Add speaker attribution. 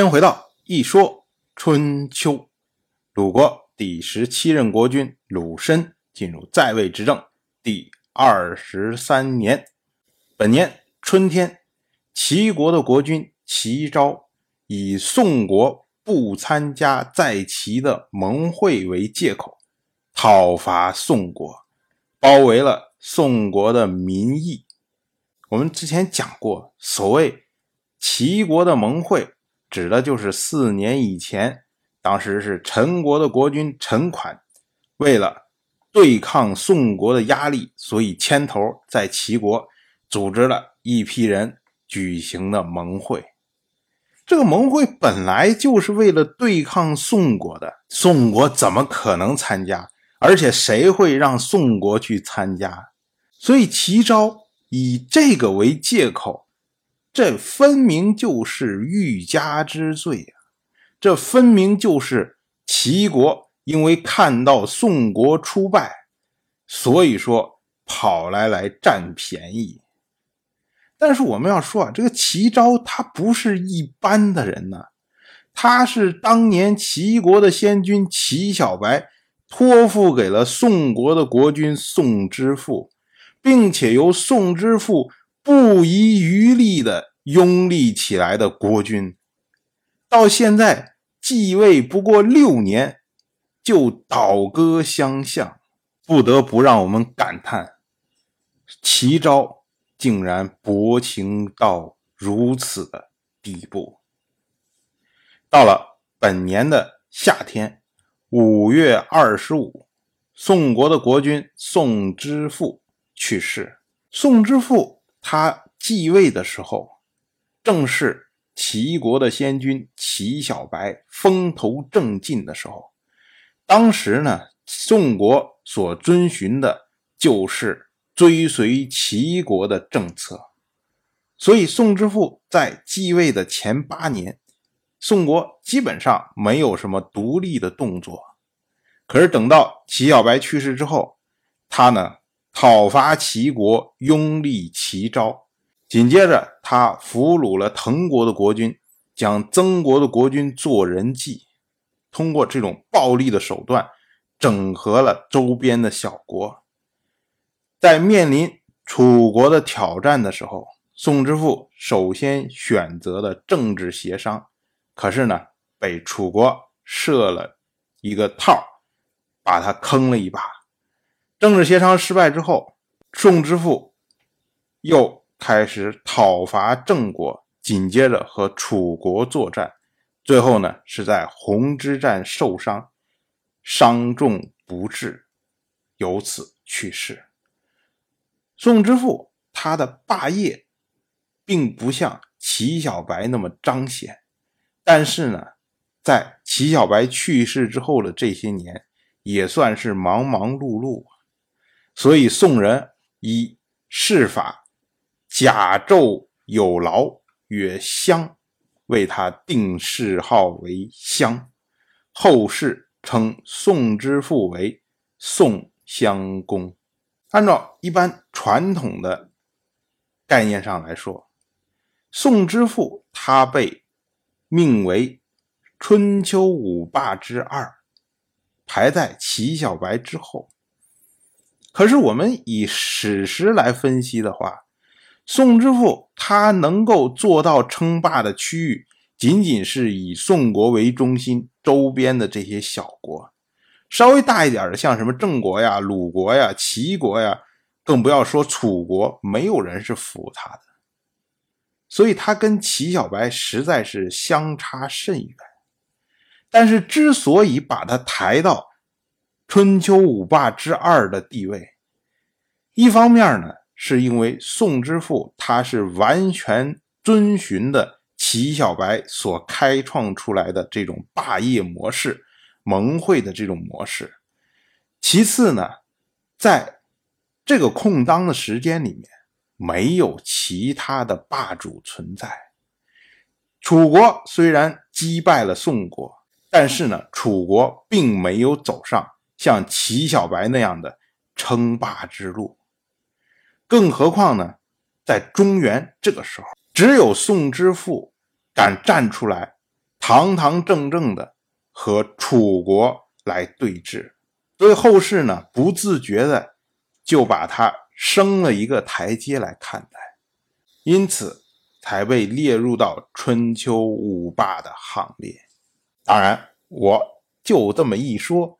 Speaker 1: 先回到一说春秋。鲁国第十七任国君鲁申进入在位执政第二十三年，本年春天，齐国的国君齐昭以宋国不参加在齐的盟会为借口，讨伐宋国，包围了宋国的民邑。我们之前讲过，所谓齐国的盟会。指的就是四年以前，当时是陈国的国君陈款，为了对抗宋国的压力，所以牵头在齐国组织了一批人举行的盟会。这个盟会本来就是为了对抗宋国的，宋国怎么可能参加？而且谁会让宋国去参加？所以齐昭以这个为借口。这分明就是欲加之罪呀！这分明就是齐国因为看到宋国出败，所以说跑来来占便宜。但是我们要说啊，这个齐昭他不是一般的人呐，他是当年齐国的先君齐小白托付给了宋国的国君宋之父，并且由宋之父。不遗余力的拥立起来的国君，到现在继位不过六年，就倒戈相向，不得不让我们感叹：齐昭竟然薄情到如此的地步。到了本年的夏天，五月二十五，宋国的国君宋之父去世。宋之父。他继位的时候，正是齐国的先君齐小白风头正劲的时候。当时呢，宋国所遵循的就是追随齐国的政策，所以宋之父在继位的前八年，宋国基本上没有什么独立的动作。可是等到齐小白去世之后，他呢？讨伐齐国，拥立齐昭。紧接着，他俘虏了滕国的国君，将曾国的国君做人祭。通过这种暴力的手段，整合了周边的小国。在面临楚国的挑战的时候，宋之父首先选择了政治协商。可是呢，被楚国设了一个套，把他坑了一把。政治协商失败之后，宋之父又开始讨伐郑国，紧接着和楚国作战，最后呢是在鸿之战受伤，伤重不治，由此去世。宋之父他的霸业并不像齐小白那么彰显，但是呢，在齐小白去世之后的这些年，也算是忙忙碌碌。所以宋人以谥法甲胄有劳曰襄，为他定谥号为襄。后世称宋之父为宋襄公。按照一般传统的概念上来说，宋之父他被命为春秋五霸之二，排在齐小白之后。可是，我们以史实来分析的话，宋之父他能够做到称霸的区域，仅仅是以宋国为中心，周边的这些小国，稍微大一点的，像什么郑国呀、鲁国呀、齐国呀，更不要说楚国，没有人是服他的。所以，他跟齐小白实在是相差甚远。但是，之所以把他抬到，春秋五霸之二的地位，一方面呢，是因为宋之父他是完全遵循的齐小白所开创出来的这种霸业模式、盟会的这种模式；其次呢，在这个空当的时间里面，没有其他的霸主存在。楚国虽然击败了宋国，但是呢，楚国并没有走上。像齐小白那样的称霸之路，更何况呢？在中原这个时候，只有宋之父敢站出来堂堂正正的和楚国来对峙，所以后世呢不自觉的就把他升了一个台阶来看待，因此才被列入到春秋五霸的行列。当然，我就这么一说，